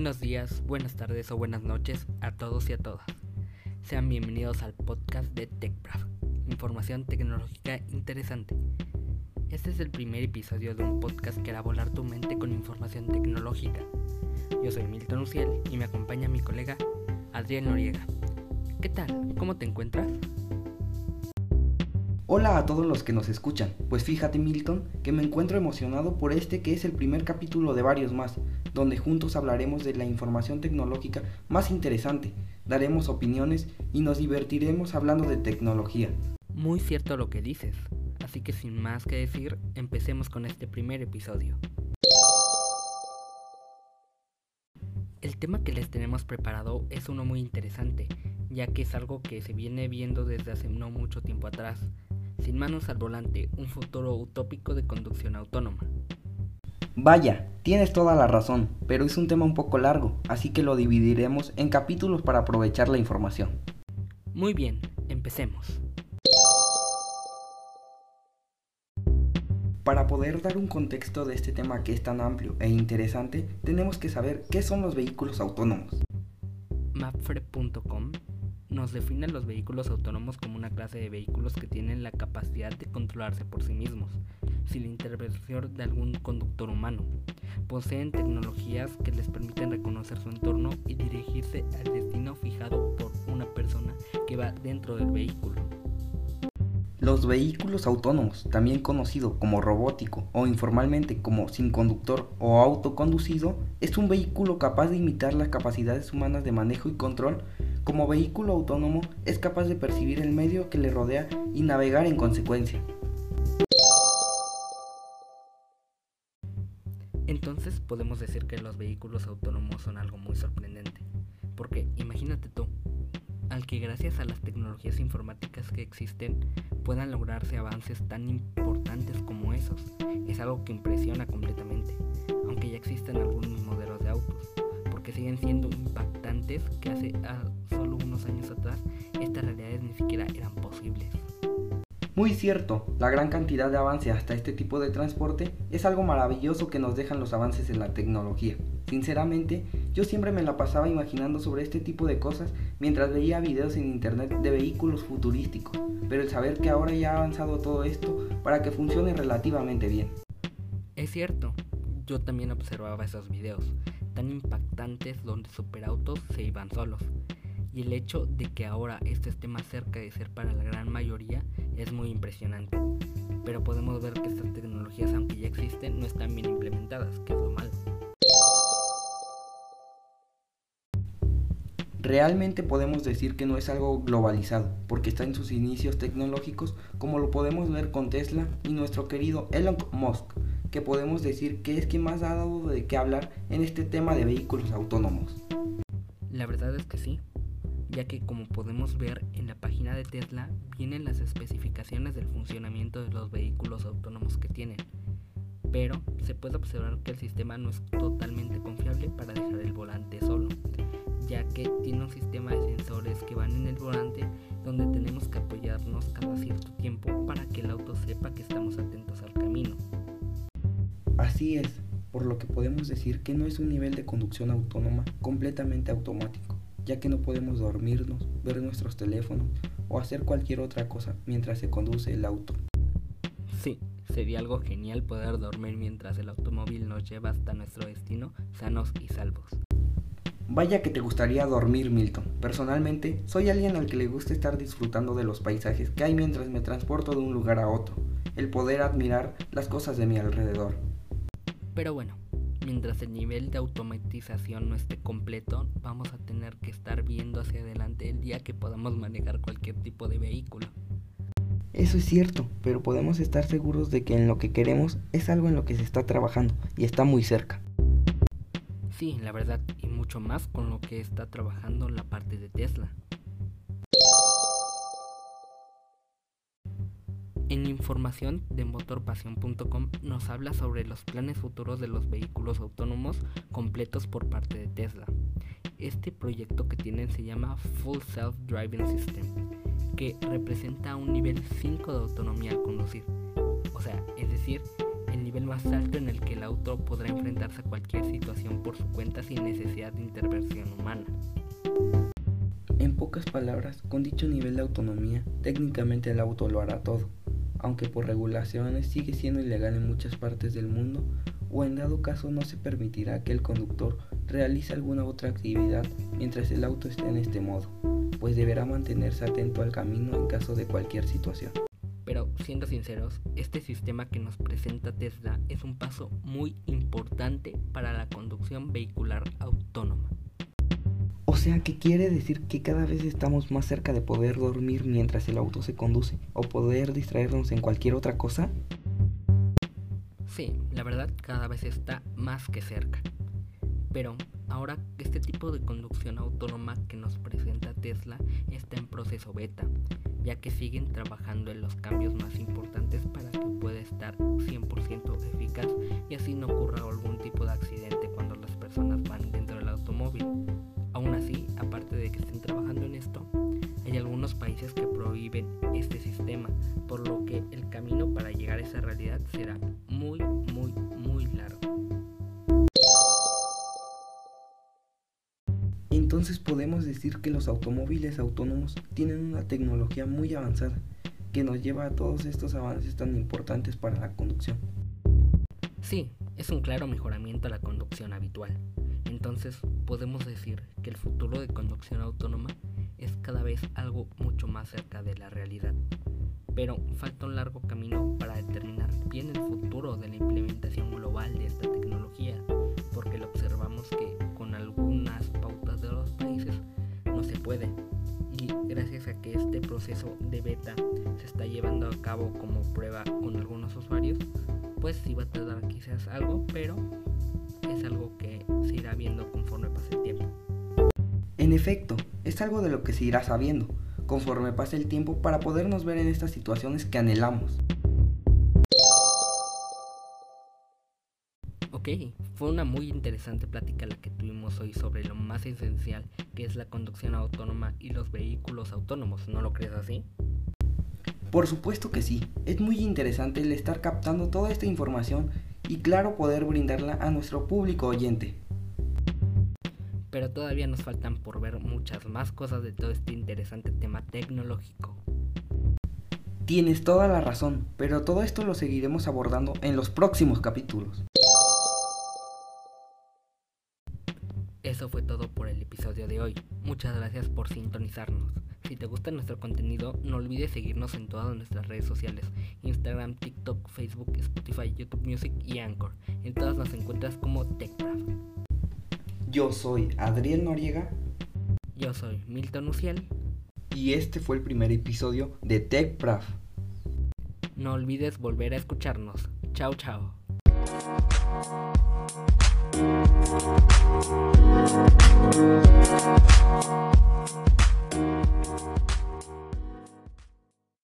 Buenos días, buenas tardes o buenas noches a todos y a todas. Sean bienvenidos al podcast de TechBrav, información tecnológica interesante. Este es el primer episodio de un podcast que hará volar tu mente con información tecnológica. Yo soy Milton Uciel y me acompaña mi colega Adrián Noriega. ¿Qué tal? ¿Cómo te encuentras? Hola a todos los que nos escuchan. Pues fíjate Milton que me encuentro emocionado por este que es el primer capítulo de varios más, donde juntos hablaremos de la información tecnológica más interesante, daremos opiniones y nos divertiremos hablando de tecnología. Muy cierto lo que dices, así que sin más que decir, empecemos con este primer episodio. El tema que les tenemos preparado es uno muy interesante, ya que es algo que se viene viendo desde hace no mucho tiempo atrás, sin manos al volante, un futuro utópico de conducción autónoma. Vaya, tienes toda la razón, pero es un tema un poco largo, así que lo dividiremos en capítulos para aprovechar la información. Muy bien, empecemos. Para poder dar un contexto de este tema que es tan amplio e interesante, tenemos que saber qué son los vehículos autónomos. Mapfre.com nos define los vehículos autónomos como una clase de vehículos que tienen la capacidad de controlarse por sí mismos, sin la intervención de algún conductor humano. Poseen tecnologías que les permiten reconocer su entorno y dirigirse al destino fijado por una persona que va dentro del vehículo. Los vehículos autónomos, también conocido como robótico o informalmente como sin conductor o autoconducido, es un vehículo capaz de imitar las capacidades humanas de manejo y control como vehículo autónomo es capaz de percibir el medio que le rodea y navegar en consecuencia. Entonces podemos decir que los vehículos autónomos son algo muy sorprendente, porque imagínate tú, al que gracias a las tecnologías informáticas que existen puedan lograrse avances tan importantes como esos, es algo que impresiona completamente, aunque ya existen algunos modelos de autos, porque siguen siendo impactantes que hace solo Muy cierto, la gran cantidad de avance hasta este tipo de transporte es algo maravilloso que nos dejan los avances en la tecnología. Sinceramente, yo siempre me la pasaba imaginando sobre este tipo de cosas mientras veía videos en internet de vehículos futurísticos, pero el saber que ahora ya ha avanzado todo esto para que funcione relativamente bien. Es cierto, yo también observaba esos videos, tan impactantes donde superautos se iban solos. Y el hecho de que ahora esto esté más cerca de ser para la gran mayoría es muy impresionante. Pero podemos ver que estas tecnologías, aunque ya existen, no están bien implementadas, que es lo malo. Realmente podemos decir que no es algo globalizado, porque está en sus inicios tecnológicos, como lo podemos ver con Tesla y nuestro querido Elon Musk, que podemos decir que es quien más ha dado de qué hablar en este tema de vehículos autónomos. La verdad es que sí, ya que como podemos ver en la página de Tesla vienen las especificaciones del funcionamiento de los vehículos autónomos que tienen, pero se puede observar que el sistema no es totalmente confiable para dejar el volante solo, ya que tiene un sistema de sensores que van en el volante donde tenemos que apoyarnos cada cierto tiempo para que el auto sepa que estamos atentos al camino. Así es, por lo que podemos decir que no es un nivel de conducción autónoma completamente automático, ya que no podemos dormirnos, ver nuestros teléfonos o hacer cualquier otra cosa mientras se conduce el auto. Sí, sería algo genial poder dormir mientras el automóvil nos lleva hasta nuestro destino sanos y salvos. Vaya que te gustaría dormir, Milton. Personalmente, soy alguien al que le gusta estar disfrutando de los paisajes que hay mientras me transporto de un lugar a otro, el poder admirar las cosas de mi alrededor. Pero bueno, mientras el nivel de automatización no esté completo, vamos a tener que estar viendo hacia adelante el día que podamos manejar cualquier tipo de vehículo. Eso es cierto, pero podemos estar seguros de que en lo que queremos es algo en lo que se está trabajando y está muy cerca. Sí, la verdad, y mucho más con lo que está trabajando la parte de Tesla. En información de motorpasión.com nos habla sobre los planes futuros de los vehículos autónomos completos por parte de Tesla. Este proyecto que tienen se llama Full Self Driving System, que representa un nivel 5 de autonomía al conducir. O sea, es decir, el nivel más alto en el que el auto podrá enfrentarse a cualquier situación por su cuenta sin necesidad de intervención humana. En pocas palabras, con dicho nivel de autonomía, técnicamente el auto lo hará todo, aunque por regulaciones sigue siendo ilegal en muchas partes del mundo o en dado caso no se permitirá que el conductor realice alguna otra actividad mientras el auto esté en este modo, pues deberá mantenerse atento al camino en caso de cualquier situación. Pero siendo sinceros, este sistema que nos presenta Tesla es un paso muy importante para la conducción vehicular autónoma. O sea que quiere decir que cada vez estamos más cerca de poder dormir mientras el auto se conduce o poder distraernos en cualquier otra cosa. Sí, la verdad cada vez está más que cerca. Pero ahora este tipo de conducción autónoma que nos presenta Tesla está en proceso beta, ya que siguen trabajando en los cambios más importantes para que pueda estar 100% eficaz y así no ocurra algún Entonces podemos decir que los automóviles autónomos tienen una tecnología muy avanzada que nos lleva a todos estos avances tan importantes para la conducción. Sí, es un claro mejoramiento a la conducción habitual. Entonces podemos decir que el futuro de conducción autónoma es cada vez algo mucho más cerca de la realidad. Pero falta un largo camino para determinar bien el futuro de la implementación global de esta tecnología, porque lo observamos que puede. Y gracias a que este proceso de beta se está llevando a cabo como prueba con algunos usuarios, pues sí va a tardar quizás algo, pero es algo que se irá viendo conforme pase el tiempo. En efecto, es algo de lo que se irá sabiendo conforme pase el tiempo para podernos ver en estas situaciones que anhelamos. Ok, fue una muy interesante plática la que tuvimos hoy sobre lo más esencial que es la conducción autónoma y los vehículos autónomos, ¿no lo crees así? Por supuesto que sí, es muy interesante el estar captando toda esta información y claro poder brindarla a nuestro público oyente pero todavía nos faltan por ver muchas más cosas de todo este interesante tema tecnológico. Tienes toda la razón, pero todo esto lo seguiremos abordando en los próximos capítulos. Eso fue todo por el episodio de hoy. Muchas gracias por sintonizarnos. Si te gusta nuestro contenido, no olvides seguirnos en todas nuestras redes sociales, Instagram, TikTok, Facebook, Spotify, YouTube Music y Anchor. En todas nos encuentras como TechCraft. Yo soy Adriel Noriega. Yo soy Milton Uciel. Y este fue el primer episodio de TechPraf. No olvides volver a escucharnos. Chao, chao. Thank you.